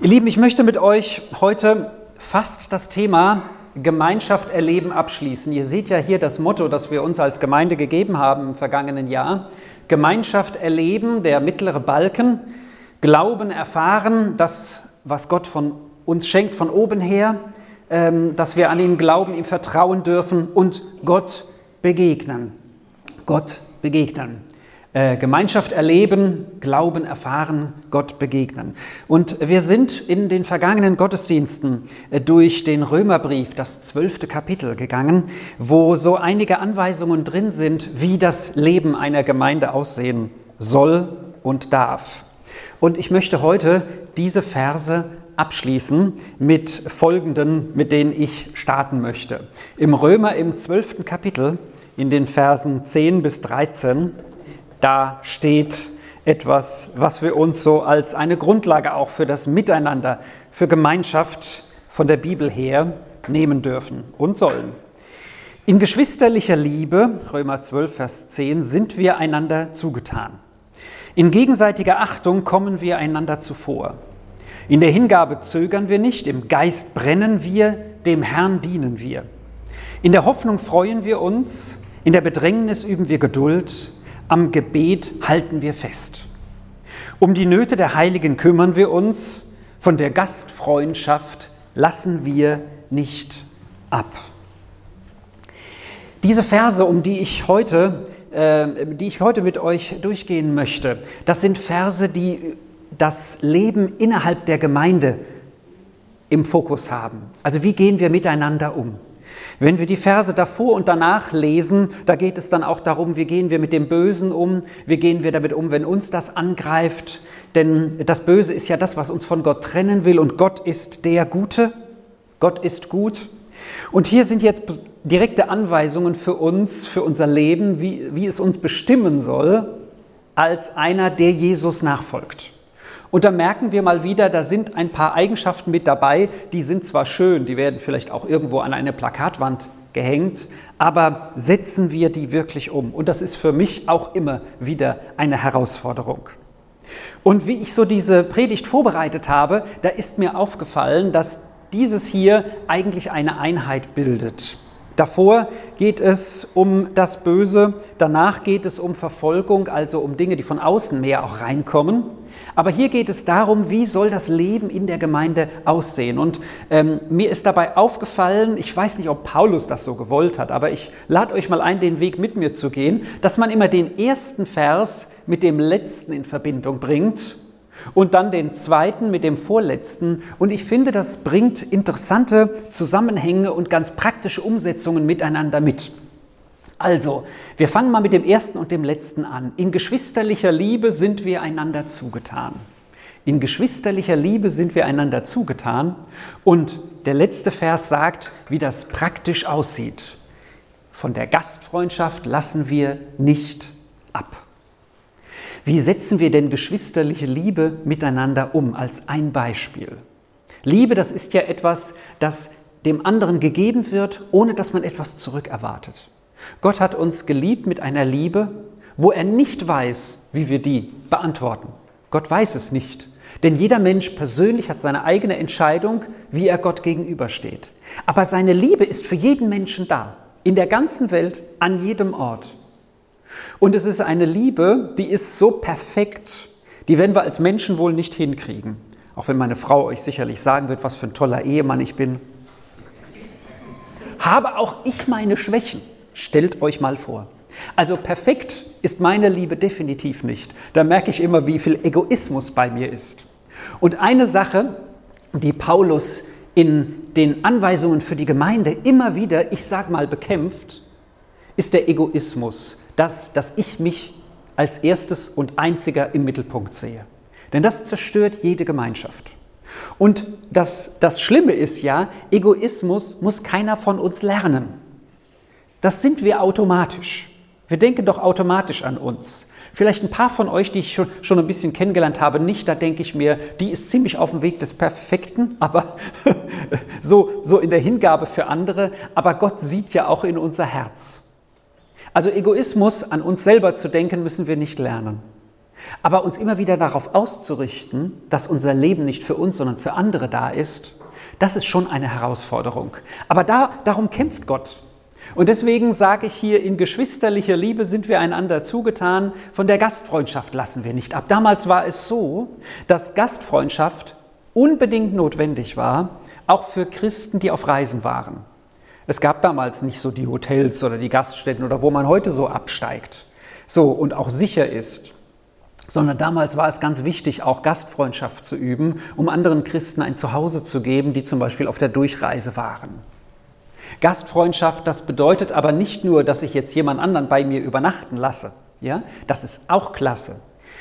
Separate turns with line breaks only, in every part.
Ihr Lieben, ich möchte mit euch heute fast das Thema Gemeinschaft erleben abschließen. Ihr seht ja hier das Motto, das wir uns als Gemeinde gegeben haben im vergangenen Jahr. Gemeinschaft erleben, der mittlere Balken, Glauben erfahren, das, was Gott von uns schenkt von oben her, ähm, dass wir an ihn glauben, ihm vertrauen dürfen und Gott begegnen. Gott begegnen. Äh, Gemeinschaft erleben, Glauben erfahren, Gott begegnen. Und wir sind in den vergangenen Gottesdiensten äh, durch den Römerbrief, das zwölfte Kapitel, gegangen, wo so einige Anweisungen drin sind, wie das Leben einer Gemeinde aussehen soll und darf. Und ich möchte heute diese Verse abschließen mit folgenden, mit denen ich starten möchte. Im Römer im zwölften Kapitel, in den Versen 10 bis 13, da steht etwas, was wir uns so als eine Grundlage auch für das Miteinander, für Gemeinschaft von der Bibel her nehmen dürfen und sollen. In geschwisterlicher Liebe, Römer 12, Vers 10, sind wir einander zugetan. In gegenseitiger Achtung kommen wir einander zuvor. In der Hingabe zögern wir nicht, im Geist brennen wir, dem Herrn dienen wir. In der Hoffnung freuen wir uns, in der Bedrängnis üben wir Geduld, am Gebet halten wir fest. Um die Nöte der Heiligen kümmern wir uns, von der Gastfreundschaft lassen wir nicht ab. Diese Verse, um die ich heute, äh, die ich heute mit euch durchgehen möchte, das sind Verse, die das Leben innerhalb der Gemeinde im Fokus haben. Also wie gehen wir miteinander um? Wenn wir die Verse davor und danach lesen, da geht es dann auch darum, wie gehen wir mit dem Bösen um, wie gehen wir damit um, wenn uns das angreift. Denn das Böse ist ja das, was uns von Gott trennen will und Gott ist der Gute. Gott ist gut. Und hier sind jetzt direkte Anweisungen für uns, für unser Leben, wie, wie es uns bestimmen soll, als einer, der Jesus nachfolgt. Und da merken wir mal wieder, da sind ein paar Eigenschaften mit dabei, die sind zwar schön, die werden vielleicht auch irgendwo an eine Plakatwand gehängt, aber setzen wir die wirklich um? Und das ist für mich auch immer wieder eine Herausforderung. Und wie ich so diese Predigt vorbereitet habe, da ist mir aufgefallen, dass dieses hier eigentlich eine Einheit bildet. Davor geht es um das Böse, danach geht es um Verfolgung, also um Dinge, die von außen mehr auch reinkommen. Aber hier geht es darum, wie soll das Leben in der Gemeinde aussehen. Und ähm, mir ist dabei aufgefallen, ich weiß nicht, ob Paulus das so gewollt hat, aber ich lade euch mal ein, den Weg mit mir zu gehen, dass man immer den ersten Vers mit dem letzten in Verbindung bringt und dann den zweiten mit dem vorletzten. Und ich finde, das bringt interessante Zusammenhänge und ganz praktische Umsetzungen miteinander mit. Also, wir fangen mal mit dem ersten und dem letzten an. In geschwisterlicher Liebe sind wir einander zugetan. In geschwisterlicher Liebe sind wir einander zugetan. Und der letzte Vers sagt, wie das praktisch aussieht. Von der Gastfreundschaft lassen wir nicht ab. Wie setzen wir denn geschwisterliche Liebe miteinander um? Als ein Beispiel. Liebe, das ist ja etwas, das dem anderen gegeben wird, ohne dass man etwas zurückerwartet. Gott hat uns geliebt mit einer Liebe, wo er nicht weiß, wie wir die beantworten. Gott weiß es nicht. Denn jeder Mensch persönlich hat seine eigene Entscheidung, wie er Gott gegenübersteht. Aber seine Liebe ist für jeden Menschen da, in der ganzen Welt, an jedem Ort. Und es ist eine Liebe, die ist so perfekt, die werden wir als Menschen wohl nicht hinkriegen. Auch wenn meine Frau euch sicherlich sagen wird, was für ein toller Ehemann ich bin. Habe auch ich meine Schwächen. Stellt euch mal vor. Also perfekt ist meine Liebe definitiv nicht. Da merke ich immer, wie viel Egoismus bei mir ist. Und eine Sache, die Paulus in den Anweisungen für die Gemeinde immer wieder, ich sag mal, bekämpft, ist der Egoismus, das, dass ich mich als erstes und einziger im Mittelpunkt sehe. Denn das zerstört jede Gemeinschaft. Und das, das Schlimme ist ja, Egoismus muss keiner von uns lernen. Das sind wir automatisch. Wir denken doch automatisch an uns. Vielleicht ein paar von euch, die ich schon, ein bisschen kennengelernt habe, nicht. Da denke ich mir, die ist ziemlich auf dem Weg des Perfekten, aber so, so in der Hingabe für andere. Aber Gott sieht ja auch in unser Herz. Also Egoismus, an uns selber zu denken, müssen wir nicht lernen. Aber uns immer wieder darauf auszurichten, dass unser Leben nicht für uns, sondern für andere da ist, das ist schon eine Herausforderung. Aber da, darum kämpft Gott. Und deswegen sage ich hier, in geschwisterlicher Liebe sind wir einander zugetan, von der Gastfreundschaft lassen wir nicht ab. Damals war es so, dass Gastfreundschaft unbedingt notwendig war, auch für Christen, die auf Reisen waren. Es gab damals nicht so die Hotels oder die Gaststätten oder wo man heute so absteigt, so und auch sicher ist, sondern damals war es ganz wichtig, auch Gastfreundschaft zu üben, um anderen Christen ein Zuhause zu geben, die zum Beispiel auf der Durchreise waren. Gastfreundschaft, das bedeutet aber nicht nur, dass ich jetzt jemand anderen bei mir übernachten lasse, ja, das ist auch klasse,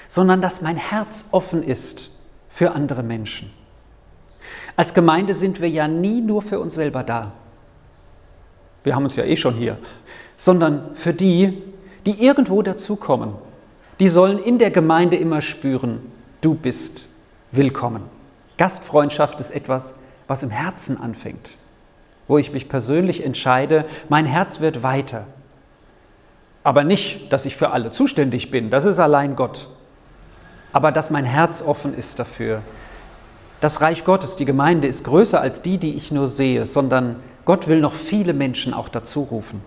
sondern dass mein Herz offen ist für andere Menschen. Als Gemeinde sind wir ja nie nur für uns selber da. Wir haben uns ja eh schon hier, sondern für die, die irgendwo dazukommen. Die sollen in der Gemeinde immer spüren, du bist willkommen. Gastfreundschaft ist etwas, was im Herzen anfängt wo ich mich persönlich entscheide, mein Herz wird weiter. Aber nicht, dass ich für alle zuständig bin, das ist allein Gott. Aber dass mein Herz offen ist dafür. Das Reich Gottes, die Gemeinde ist größer als die, die ich nur sehe, sondern Gott will noch viele Menschen auch dazu rufen.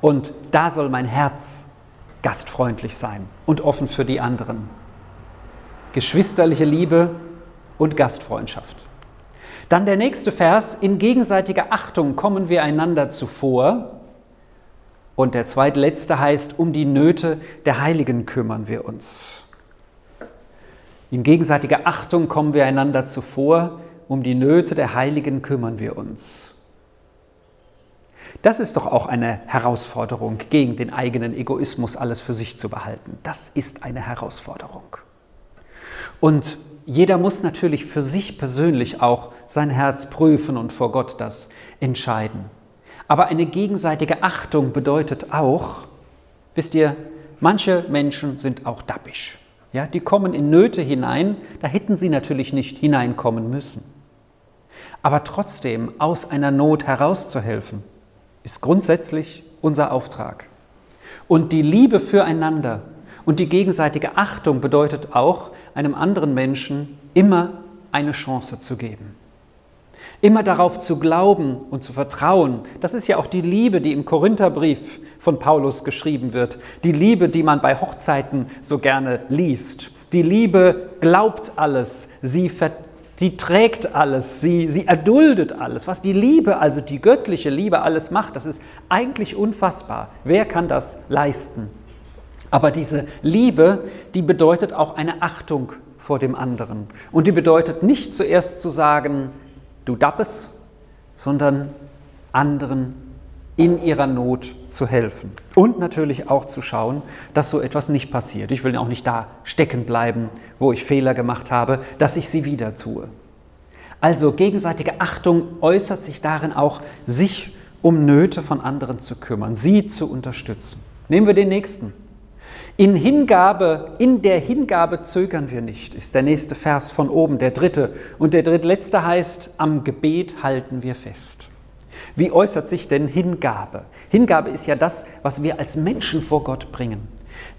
Und da soll mein Herz gastfreundlich sein und offen für die anderen. Geschwisterliche Liebe und Gastfreundschaft. Dann der nächste Vers, in gegenseitiger Achtung kommen wir einander zuvor. Und der zweitletzte heißt, um die Nöte der Heiligen kümmern wir uns. In gegenseitiger Achtung kommen wir einander zuvor, um die Nöte der Heiligen kümmern wir uns. Das ist doch auch eine Herausforderung, gegen den eigenen Egoismus alles für sich zu behalten. Das ist eine Herausforderung. Und jeder muss natürlich für sich persönlich auch sein Herz prüfen und vor Gott das entscheiden. Aber eine gegenseitige Achtung bedeutet auch, wisst ihr, manche Menschen sind auch dappisch. Ja, die kommen in Nöte hinein, da hätten sie natürlich nicht hineinkommen müssen. Aber trotzdem aus einer Not herauszuhelfen, ist grundsätzlich unser Auftrag. Und die Liebe füreinander und die gegenseitige Achtung bedeutet auch, einem anderen Menschen immer eine Chance zu geben. Immer darauf zu glauben und zu vertrauen. Das ist ja auch die Liebe, die im Korintherbrief von Paulus geschrieben wird. Die Liebe, die man bei Hochzeiten so gerne liest. Die Liebe glaubt alles, sie, sie trägt alles, sie, sie erduldet alles. Was die Liebe, also die göttliche Liebe, alles macht, das ist eigentlich unfassbar. Wer kann das leisten? Aber diese Liebe, die bedeutet auch eine Achtung vor dem anderen. Und die bedeutet nicht zuerst zu sagen, du dappes, sondern anderen in ihrer Not zu helfen. Und natürlich auch zu schauen, dass so etwas nicht passiert. Ich will auch nicht da stecken bleiben, wo ich Fehler gemacht habe, dass ich sie wieder tue. Also gegenseitige Achtung äußert sich darin auch, sich um Nöte von anderen zu kümmern, sie zu unterstützen. Nehmen wir den nächsten. In Hingabe, in der Hingabe zögern wir nicht, ist der nächste Vers von oben, der dritte. Und der drittletzte heißt, am Gebet halten wir fest. Wie äußert sich denn Hingabe? Hingabe ist ja das, was wir als Menschen vor Gott bringen.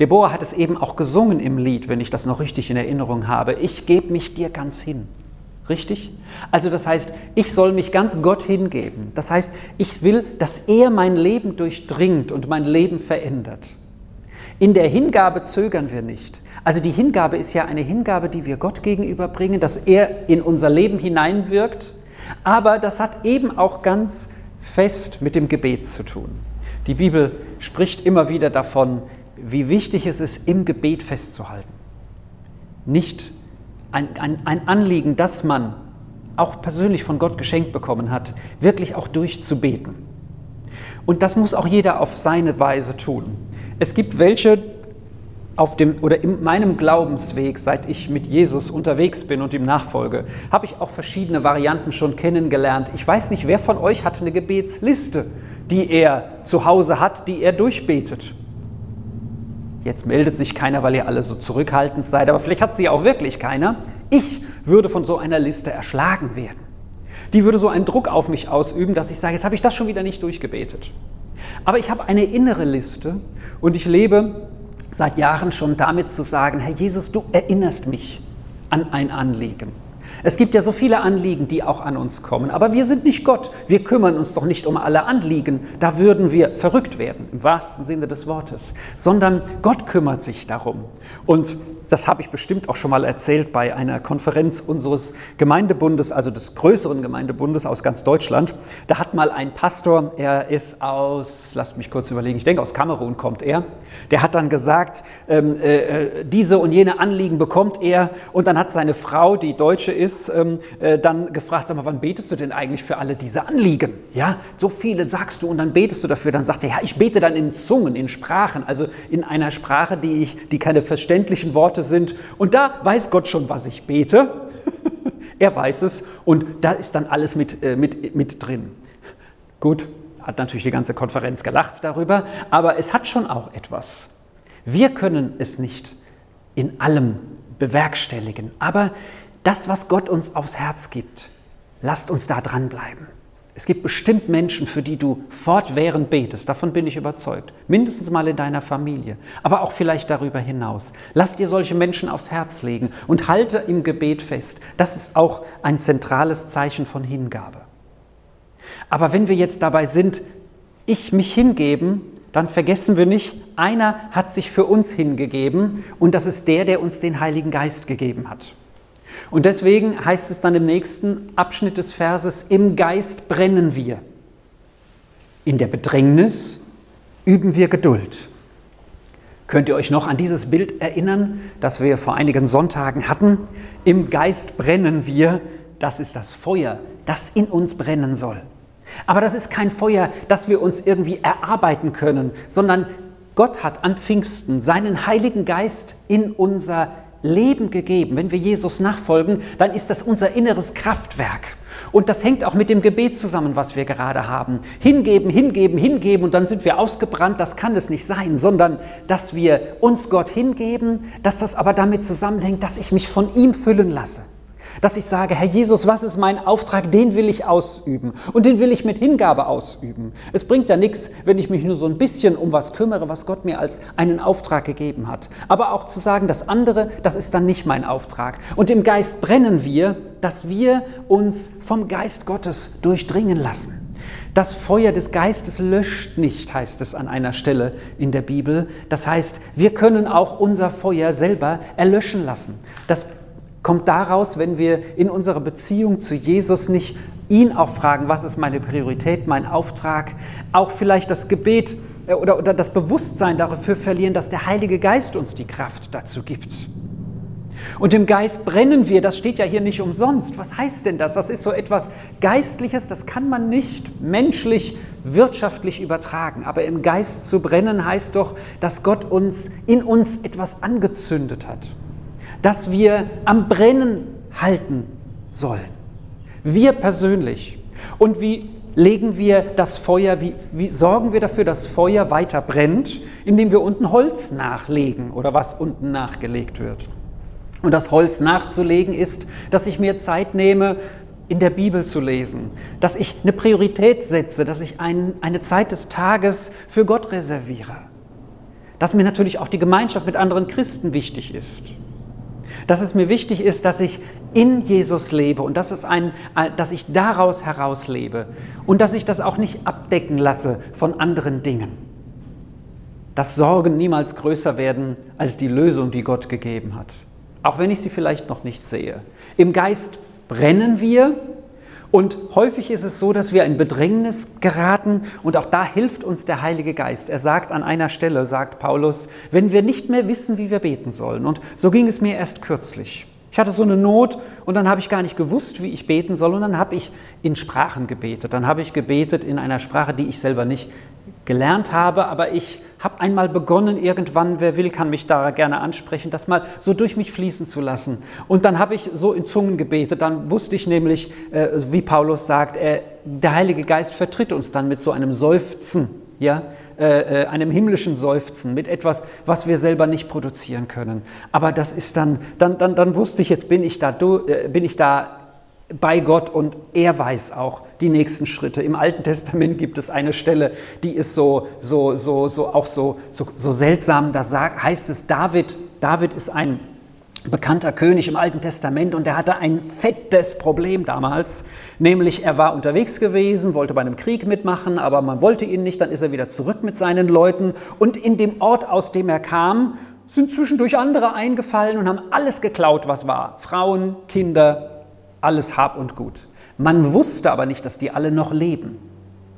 Deborah hat es eben auch gesungen im Lied, wenn ich das noch richtig in Erinnerung habe. Ich gebe mich dir ganz hin. Richtig? Also das heißt, ich soll mich ganz Gott hingeben. Das heißt, ich will, dass er mein Leben durchdringt und mein Leben verändert. In der Hingabe zögern wir nicht. Also die Hingabe ist ja eine Hingabe, die wir Gott gegenüber bringen, dass er in unser Leben hineinwirkt. Aber das hat eben auch ganz fest mit dem Gebet zu tun. Die Bibel spricht immer wieder davon, wie wichtig es ist, im Gebet festzuhalten. Nicht ein, ein, ein Anliegen, das man auch persönlich von Gott geschenkt bekommen hat, wirklich auch durchzubeten. Und das muss auch jeder auf seine Weise tun. Es gibt welche auf dem oder in meinem Glaubensweg, seit ich mit Jesus unterwegs bin und ihm nachfolge, habe ich auch verschiedene Varianten schon kennengelernt. Ich weiß nicht, wer von euch hat eine Gebetsliste, die er zu Hause hat, die er durchbetet. Jetzt meldet sich keiner, weil ihr alle so zurückhaltend seid, aber vielleicht hat sie auch wirklich keiner. Ich würde von so einer Liste erschlagen werden. Die würde so einen Druck auf mich ausüben, dass ich sage, jetzt habe ich das schon wieder nicht durchgebetet. Aber ich habe eine innere Liste und ich lebe seit Jahren schon damit zu sagen, Herr Jesus, du erinnerst mich an ein Anliegen. Es gibt ja so viele Anliegen, die auch an uns kommen, aber wir sind nicht Gott. Wir kümmern uns doch nicht um alle Anliegen. Da würden wir verrückt werden, im wahrsten Sinne des Wortes, sondern Gott kümmert sich darum. Und das habe ich bestimmt auch schon mal erzählt bei einer Konferenz unseres Gemeindebundes, also des größeren Gemeindebundes aus ganz Deutschland. Da hat mal ein Pastor, er ist aus, lasst mich kurz überlegen, ich denke aus Kamerun kommt er, der hat dann gesagt, ähm, äh, diese und jene Anliegen bekommt er und dann hat seine Frau, die Deutsche ist, ähm, äh, dann gefragt, sag mal, wann betest du denn eigentlich für alle diese Anliegen? Ja, so viele sagst du und dann betest du dafür. Dann sagt er, ja, ich bete dann in Zungen, in Sprachen, also in einer Sprache, die, ich, die keine verständlichen Worte sind. Und da weiß Gott schon, was ich bete. er weiß es und da ist dann alles mit, äh, mit, mit drin. Gut, hat natürlich die ganze Konferenz gelacht darüber, aber es hat schon auch etwas. Wir können es nicht in allem bewerkstelligen, aber das, was Gott uns aufs Herz gibt, lasst uns da dranbleiben. Es gibt bestimmt Menschen, für die du fortwährend betest, davon bin ich überzeugt. Mindestens mal in deiner Familie, aber auch vielleicht darüber hinaus. Lass dir solche Menschen aufs Herz legen und halte im Gebet fest. Das ist auch ein zentrales Zeichen von Hingabe. Aber wenn wir jetzt dabei sind, ich mich hingeben, dann vergessen wir nicht, einer hat sich für uns hingegeben und das ist der, der uns den Heiligen Geist gegeben hat. Und deswegen heißt es dann im nächsten Abschnitt des Verses, im Geist brennen wir. In der Bedrängnis üben wir Geduld. Könnt ihr euch noch an dieses Bild erinnern, das wir vor einigen Sonntagen hatten? Im Geist brennen wir, das ist das Feuer, das in uns brennen soll. Aber das ist kein Feuer, das wir uns irgendwie erarbeiten können, sondern Gott hat an Pfingsten seinen Heiligen Geist in unser Leben gegeben. Wenn wir Jesus nachfolgen, dann ist das unser inneres Kraftwerk. Und das hängt auch mit dem Gebet zusammen, was wir gerade haben. Hingeben, hingeben, hingeben und dann sind wir ausgebrannt. Das kann es nicht sein, sondern dass wir uns Gott hingeben, dass das aber damit zusammenhängt, dass ich mich von ihm füllen lasse. Dass ich sage, Herr Jesus, was ist mein Auftrag? Den will ich ausüben. Und den will ich mit Hingabe ausüben. Es bringt ja nichts, wenn ich mich nur so ein bisschen um was kümmere, was Gott mir als einen Auftrag gegeben hat. Aber auch zu sagen, das andere, das ist dann nicht mein Auftrag. Und im Geist brennen wir, dass wir uns vom Geist Gottes durchdringen lassen. Das Feuer des Geistes löscht nicht, heißt es an einer Stelle in der Bibel. Das heißt, wir können auch unser Feuer selber erlöschen lassen. Das kommt daraus, wenn wir in unserer Beziehung zu Jesus nicht ihn auch fragen, was ist meine Priorität, mein Auftrag, auch vielleicht das Gebet äh, oder, oder das Bewusstsein dafür verlieren, dass der Heilige Geist uns die Kraft dazu gibt. Und im Geist brennen wir, das steht ja hier nicht umsonst. Was heißt denn das? Das ist so etwas Geistliches, das kann man nicht menschlich, wirtschaftlich übertragen. Aber im Geist zu brennen heißt doch, dass Gott uns in uns etwas angezündet hat das wir am Brennen halten sollen. Wir persönlich. Und wie legen wir das Feuer, wie, wie, sorgen wir dafür, dass Feuer weiter brennt, indem wir unten Holz nachlegen oder was unten nachgelegt wird. Und das Holz nachzulegen ist, dass ich mir Zeit nehme, in der Bibel zu lesen, dass ich eine Priorität setze, dass ich ein, eine Zeit des Tages für Gott reserviere, dass mir natürlich auch die Gemeinschaft mit anderen Christen wichtig ist dass es mir wichtig ist, dass ich in Jesus lebe und dass, es ein, dass ich daraus heraus lebe und dass ich das auch nicht abdecken lasse von anderen Dingen. Dass Sorgen niemals größer werden als die Lösung, die Gott gegeben hat, auch wenn ich sie vielleicht noch nicht sehe. Im Geist brennen wir und häufig ist es so, dass wir in Bedrängnis geraten und auch da hilft uns der Heilige Geist. Er sagt an einer Stelle, sagt Paulus, wenn wir nicht mehr wissen, wie wir beten sollen. Und so ging es mir erst kürzlich. Ich hatte so eine Not und dann habe ich gar nicht gewusst, wie ich beten soll und dann habe ich in Sprachen gebetet. Dann habe ich gebetet in einer Sprache, die ich selber nicht gelernt habe, aber ich habe einmal begonnen, irgendwann, wer will, kann mich da gerne ansprechen, das mal so durch mich fließen zu lassen. Und dann habe ich so in Zungen gebetet, dann wusste ich nämlich, äh, wie Paulus sagt, äh, der Heilige Geist vertritt uns dann mit so einem Seufzen, ja, äh, äh einem himmlischen Seufzen, mit etwas, was wir selber nicht produzieren können. Aber das ist dann, dann, dann, dann wusste ich, jetzt bin ich da, äh, bin ich da bei Gott und er weiß auch die nächsten Schritte. Im Alten Testament gibt es eine Stelle, die ist so, so, so, so auch so, so, so seltsam. Da sagt, heißt es, David, David ist ein bekannter König im Alten Testament und er hatte ein fettes Problem damals, nämlich er war unterwegs gewesen, wollte bei einem Krieg mitmachen, aber man wollte ihn nicht, dann ist er wieder zurück mit seinen Leuten und in dem Ort, aus dem er kam, sind zwischendurch andere eingefallen und haben alles geklaut, was war. Frauen, Kinder, alles Hab und Gut. Man wusste aber nicht, dass die alle noch leben.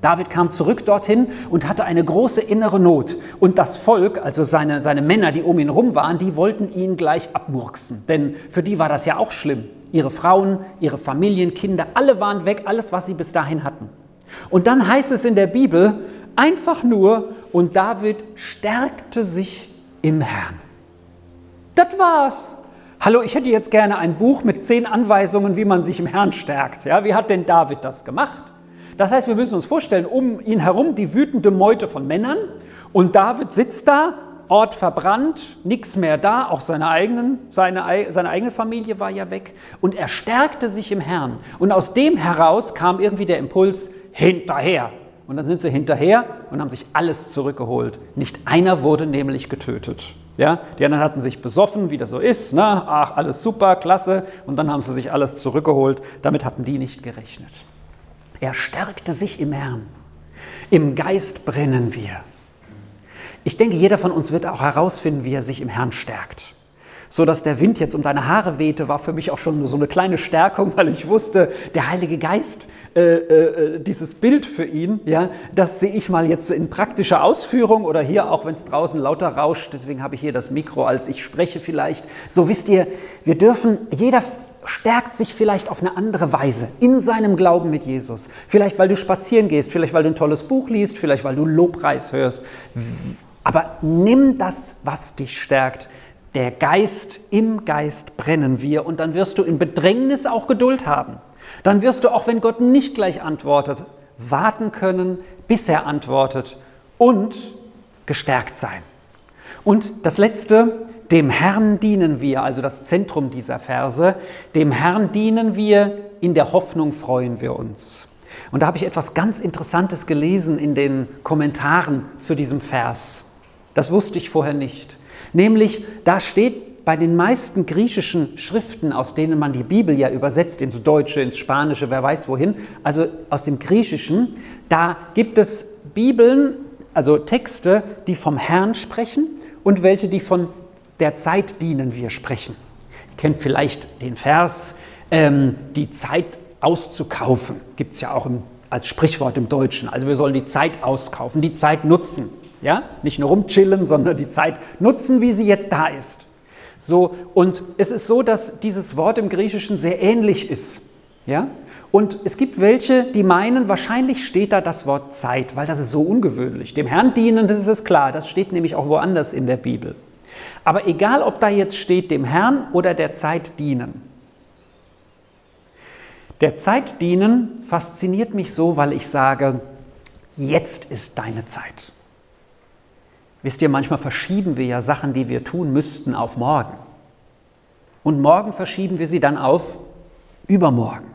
David kam zurück dorthin und hatte eine große innere Not. Und das Volk, also seine, seine Männer, die um ihn rum waren, die wollten ihn gleich abmurksen. Denn für die war das ja auch schlimm. Ihre Frauen, ihre Familien, Kinder, alle waren weg, alles, was sie bis dahin hatten. Und dann heißt es in der Bibel einfach nur, und David stärkte sich im Herrn. Das war's. Hallo, ich hätte jetzt gerne ein Buch mit zehn Anweisungen, wie man sich im Herrn stärkt. Ja, wie hat denn David das gemacht? Das heißt, wir müssen uns vorstellen, um ihn herum die wütende Meute von Männern und David sitzt da, Ort verbrannt, nichts mehr da, auch seine, eigenen, seine, seine eigene Familie war ja weg und er stärkte sich im Herrn. Und aus dem heraus kam irgendwie der Impuls, hinterher. Und dann sind sie hinterher und haben sich alles zurückgeholt. Nicht einer wurde nämlich getötet. Ja, die anderen hatten sich besoffen, wie das so ist. Ne? Ach, alles super, klasse. Und dann haben sie sich alles zurückgeholt. Damit hatten die nicht gerechnet. Er stärkte sich im Herrn. Im Geist brennen wir. Ich denke, jeder von uns wird auch herausfinden, wie er sich im Herrn stärkt so dass der Wind jetzt um deine Haare wehte, war für mich auch schon so eine kleine Stärkung, weil ich wusste, der Heilige Geist, äh, äh, dieses Bild für ihn, ja, das sehe ich mal jetzt in praktischer Ausführung oder hier auch, wenn es draußen lauter rauscht. Deswegen habe ich hier das Mikro, als ich spreche vielleicht. So wisst ihr, wir dürfen, jeder stärkt sich vielleicht auf eine andere Weise in seinem Glauben mit Jesus. Vielleicht, weil du spazieren gehst, vielleicht, weil du ein tolles Buch liest, vielleicht, weil du Lobpreis hörst. Aber nimm das, was dich stärkt der Geist, im Geist brennen wir und dann wirst du in Bedrängnis auch Geduld haben. Dann wirst du, auch wenn Gott nicht gleich antwortet, warten können, bis er antwortet und gestärkt sein. Und das Letzte, dem Herrn dienen wir, also das Zentrum dieser Verse, dem Herrn dienen wir, in der Hoffnung freuen wir uns. Und da habe ich etwas ganz Interessantes gelesen in den Kommentaren zu diesem Vers. Das wusste ich vorher nicht. Nämlich, da steht bei den meisten griechischen Schriften, aus denen man die Bibel ja übersetzt, ins Deutsche, ins Spanische, wer weiß wohin, also aus dem Griechischen, da gibt es Bibeln, also Texte, die vom Herrn sprechen und welche, die von der Zeit dienen wir sprechen. Ihr kennt vielleicht den Vers, ähm, die Zeit auszukaufen, gibt es ja auch im, als Sprichwort im Deutschen. Also wir sollen die Zeit auskaufen, die Zeit nutzen. Ja? Nicht nur rumchillen, sondern die Zeit nutzen, wie sie jetzt da ist. So, und es ist so, dass dieses Wort im Griechischen sehr ähnlich ist. Ja? Und es gibt welche, die meinen, wahrscheinlich steht da das Wort Zeit, weil das ist so ungewöhnlich. Dem Herrn dienen, das ist klar, das steht nämlich auch woanders in der Bibel. Aber egal, ob da jetzt steht, dem Herrn oder der Zeit dienen. Der Zeit dienen fasziniert mich so, weil ich sage, jetzt ist deine Zeit. Wisst ihr, manchmal verschieben wir ja Sachen, die wir tun müssten, auf morgen. Und morgen verschieben wir sie dann auf übermorgen.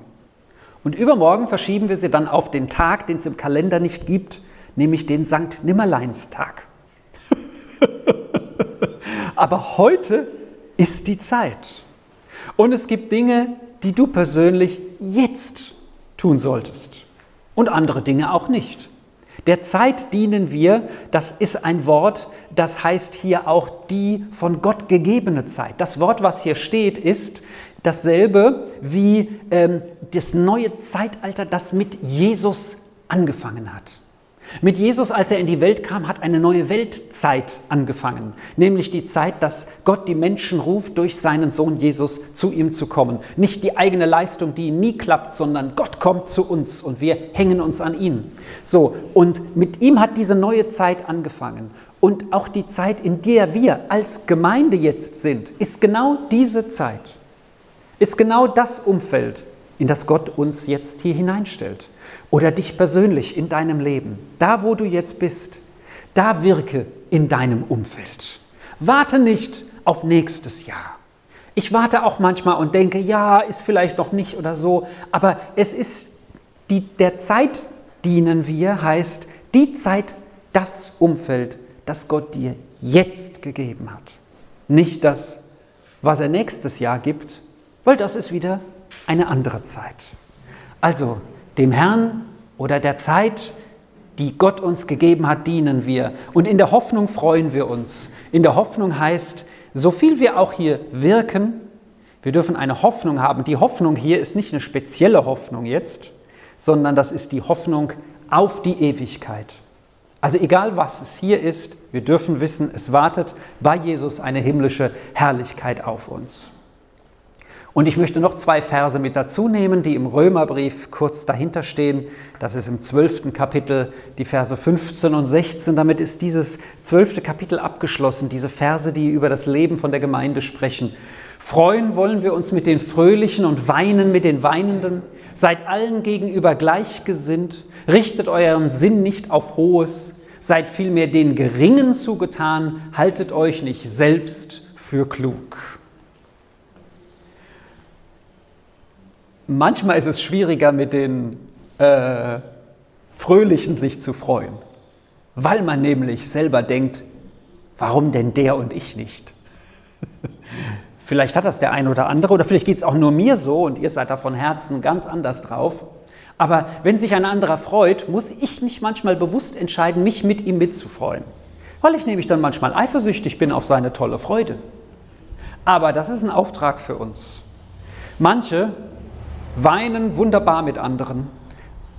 Und übermorgen verschieben wir sie dann auf den Tag, den es im Kalender nicht gibt, nämlich den Sankt Nimmerleinstag. Aber heute ist die Zeit. Und es gibt Dinge, die du persönlich jetzt tun solltest. Und andere Dinge auch nicht. Der Zeit dienen wir, das ist ein Wort, das heißt hier auch die von Gott gegebene Zeit. Das Wort, was hier steht, ist dasselbe wie ähm, das neue Zeitalter, das mit Jesus angefangen hat. Mit Jesus, als er in die Welt kam, hat eine neue Weltzeit angefangen, nämlich die Zeit, dass Gott die Menschen ruft, durch seinen Sohn Jesus zu ihm zu kommen. Nicht die eigene Leistung, die nie klappt, sondern Gott kommt zu uns und wir hängen uns an ihn. So, und mit ihm hat diese neue Zeit angefangen. Und auch die Zeit, in der wir als Gemeinde jetzt sind, ist genau diese Zeit, ist genau das Umfeld, in das Gott uns jetzt hier hineinstellt oder dich persönlich in deinem Leben, da wo du jetzt bist, da wirke in deinem Umfeld. Warte nicht auf nächstes Jahr. Ich warte auch manchmal und denke, ja, ist vielleicht noch nicht oder so, aber es ist die, der Zeit dienen wir, heißt die Zeit, das Umfeld, das Gott dir jetzt gegeben hat. Nicht das, was er nächstes Jahr gibt, weil das ist wieder eine andere Zeit. Also dem Herrn oder der Zeit, die Gott uns gegeben hat, dienen wir. Und in der Hoffnung freuen wir uns. In der Hoffnung heißt, so viel wir auch hier wirken, wir dürfen eine Hoffnung haben. Die Hoffnung hier ist nicht eine spezielle Hoffnung jetzt, sondern das ist die Hoffnung auf die Ewigkeit. Also egal was es hier ist, wir dürfen wissen, es wartet bei Jesus eine himmlische Herrlichkeit auf uns. Und ich möchte noch zwei Verse mit dazu nehmen, die im Römerbrief kurz dahinter stehen. Das ist im zwölften Kapitel die Verse 15 und 16. Damit ist dieses zwölfte Kapitel abgeschlossen, diese Verse, die über das Leben von der Gemeinde sprechen. Freuen wollen wir uns mit den Fröhlichen und weinen mit den Weinenden. Seid allen gegenüber gleichgesinnt. Richtet euren Sinn nicht auf Hohes. Seid vielmehr den Geringen zugetan. Haltet euch nicht selbst für klug. Manchmal ist es schwieriger, mit den äh, Fröhlichen sich zu freuen, weil man nämlich selber denkt, warum denn der und ich nicht? vielleicht hat das der ein oder andere oder vielleicht geht es auch nur mir so und ihr seid da von Herzen ganz anders drauf. Aber wenn sich ein anderer freut, muss ich mich manchmal bewusst entscheiden, mich mit ihm mitzufreuen. Weil ich nämlich dann manchmal eifersüchtig bin auf seine tolle Freude. Aber das ist ein Auftrag für uns. Manche Weinen wunderbar mit anderen.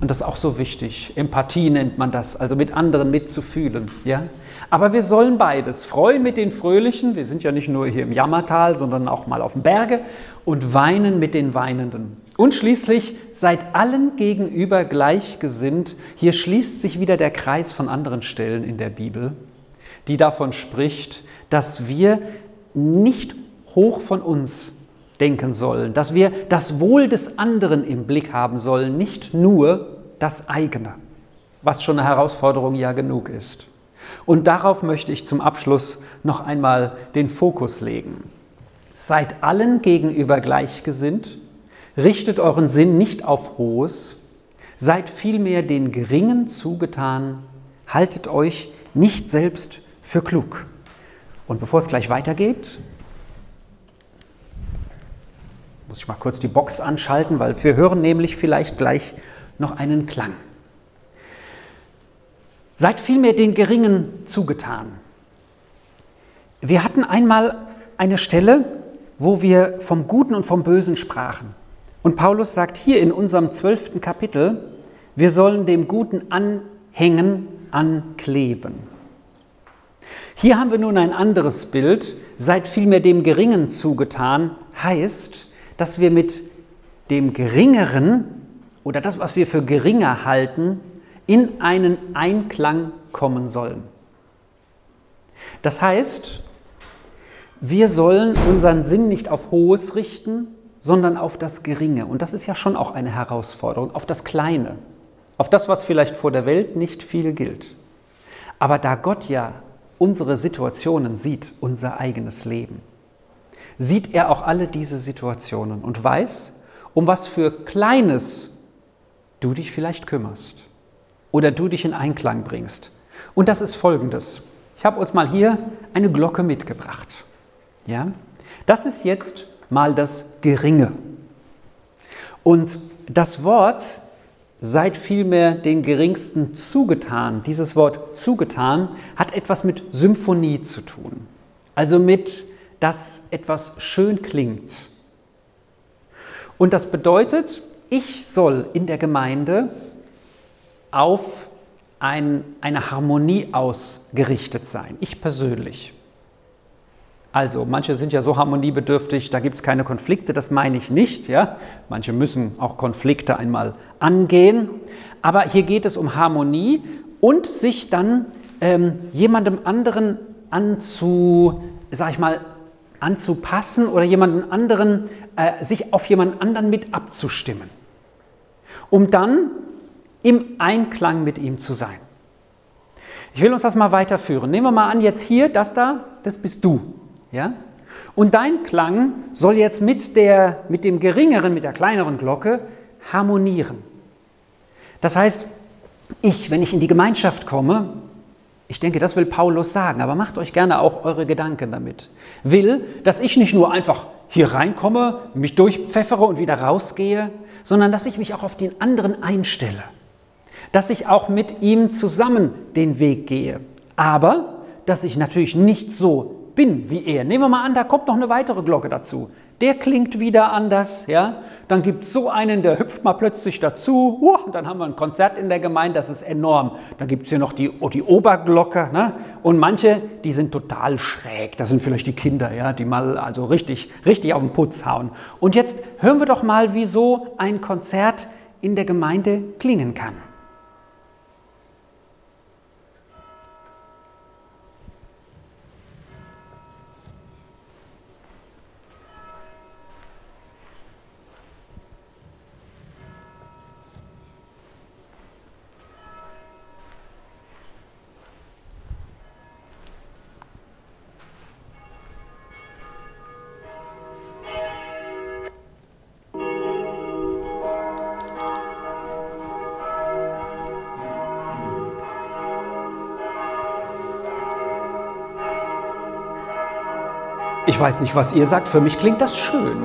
Und das ist auch so wichtig. Empathie nennt man das, also mit anderen mitzufühlen. Ja? Aber wir sollen beides. Freuen mit den Fröhlichen, wir sind ja nicht nur hier im Jammertal, sondern auch mal auf dem Berge, und weinen mit den Weinenden. Und schließlich seid allen gegenüber gleichgesinnt. Hier schließt sich wieder der Kreis von anderen Stellen in der Bibel, die davon spricht, dass wir nicht hoch von uns denken sollen, dass wir das Wohl des anderen im Blick haben sollen, nicht nur das eigene, was schon eine Herausforderung ja genug ist. Und darauf möchte ich zum Abschluss noch einmal den Fokus legen. Seid allen gegenüber gleichgesinnt, richtet euren Sinn nicht auf Hohes, seid vielmehr den Geringen zugetan, haltet euch nicht selbst für klug. Und bevor es gleich weitergeht, muss ich mal kurz die Box anschalten, weil wir hören nämlich vielleicht gleich noch einen Klang. Seid vielmehr den Geringen zugetan. Wir hatten einmal eine Stelle, wo wir vom Guten und vom Bösen sprachen. Und Paulus sagt hier in unserem zwölften Kapitel, wir sollen dem Guten anhängen, ankleben. Hier haben wir nun ein anderes Bild. Seid vielmehr dem Geringen zugetan, heißt, dass wir mit dem Geringeren oder das, was wir für geringer halten, in einen Einklang kommen sollen. Das heißt, wir sollen unseren Sinn nicht auf Hohes richten, sondern auf das Geringe. Und das ist ja schon auch eine Herausforderung, auf das Kleine, auf das, was vielleicht vor der Welt nicht viel gilt. Aber da Gott ja unsere Situationen sieht, unser eigenes Leben, sieht er auch alle diese Situationen und weiß, um was für Kleines du dich vielleicht kümmerst oder du dich in Einklang bringst. Und das ist folgendes. Ich habe uns mal hier eine Glocke mitgebracht. Ja? Das ist jetzt mal das Geringe. Und das Wort seid vielmehr den Geringsten zugetan. Dieses Wort zugetan hat etwas mit Symphonie zu tun. Also mit dass etwas schön klingt. Und das bedeutet, ich soll in der Gemeinde auf ein, eine Harmonie ausgerichtet sein, ich persönlich. Also, manche sind ja so harmoniebedürftig, da gibt es keine Konflikte, das meine ich nicht. Ja? Manche müssen auch Konflikte einmal angehen. Aber hier geht es um Harmonie und sich dann ähm, jemandem anderen anzu, sag ich mal, anzupassen oder jemanden anderen, äh, sich auf jemanden anderen mit abzustimmen, um dann im Einklang mit ihm zu sein. Ich will uns das mal weiterführen. Nehmen wir mal an, jetzt hier, das da, das bist du. Ja? Und dein Klang soll jetzt mit, der, mit dem geringeren, mit der kleineren Glocke harmonieren. Das heißt, ich, wenn ich in die Gemeinschaft komme, ich denke, das will Paulus sagen, aber macht euch gerne auch eure Gedanken damit. Will, dass ich nicht nur einfach hier reinkomme, mich durchpfeffere und wieder rausgehe, sondern dass ich mich auch auf den anderen einstelle. Dass ich auch mit ihm zusammen den Weg gehe. Aber, dass ich natürlich nicht so bin wie er. Nehmen wir mal an, da kommt noch eine weitere Glocke dazu. Der klingt wieder anders, ja. Dann gibt es so einen, der hüpft mal plötzlich dazu. Uh, dann haben wir ein Konzert in der Gemeinde, das ist enorm. Dann gibt es hier noch die, oh, die Oberglocke. Ne? Und manche, die sind total schräg. Das sind vielleicht die Kinder, ja, die mal also richtig, richtig auf den Putz hauen. Und jetzt hören wir doch mal, wie so ein Konzert in der Gemeinde klingen kann. Weiß nicht, was ihr sagt, für mich klingt das schön.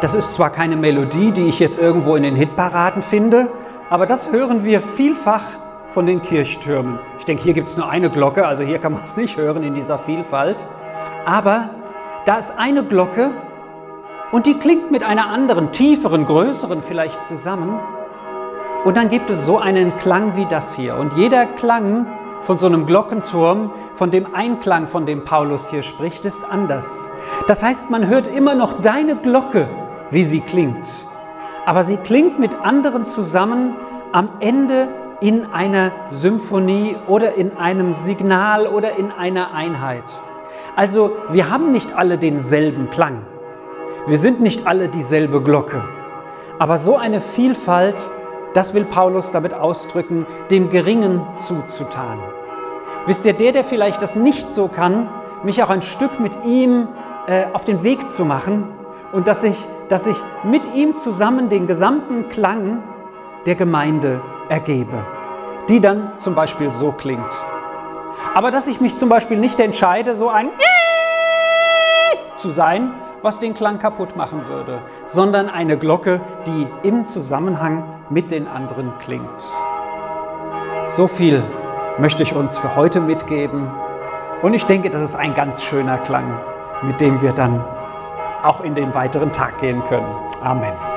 Das ist zwar keine Melodie, die ich jetzt irgendwo in den Hitparaden finde, aber das hören wir vielfach von den Kirchtürmen. Ich denke, hier gibt es nur eine Glocke, also hier kann man es nicht hören in dieser Vielfalt. Aber da ist eine Glocke und die klingt mit einer anderen, tieferen, größeren vielleicht zusammen. Und dann gibt es so einen Klang wie das hier. Und jeder Klang von so einem Glockenturm, von dem Einklang, von dem Paulus hier spricht, ist anders. Das heißt, man hört immer noch deine Glocke, wie sie klingt. Aber sie klingt mit anderen zusammen am Ende in einer Symphonie oder in einem Signal oder in einer Einheit. Also wir haben nicht alle denselben Klang. Wir sind nicht alle dieselbe Glocke. Aber so eine Vielfalt das will Paulus damit ausdrücken, dem Geringen zuzutan. Wisst ihr, der, der vielleicht das nicht so kann, mich auch ein Stück mit ihm äh, auf den Weg zu machen und dass ich, dass ich mit ihm zusammen den gesamten Klang der Gemeinde ergebe, die dann zum Beispiel so klingt. Aber dass ich mich zum Beispiel nicht entscheide, so ein zu sein, was den Klang kaputt machen würde, sondern eine Glocke, die im Zusammenhang mit den anderen klingt. So viel möchte ich uns für heute mitgeben und ich denke, das ist ein ganz schöner Klang, mit dem wir dann auch in den weiteren Tag gehen können. Amen.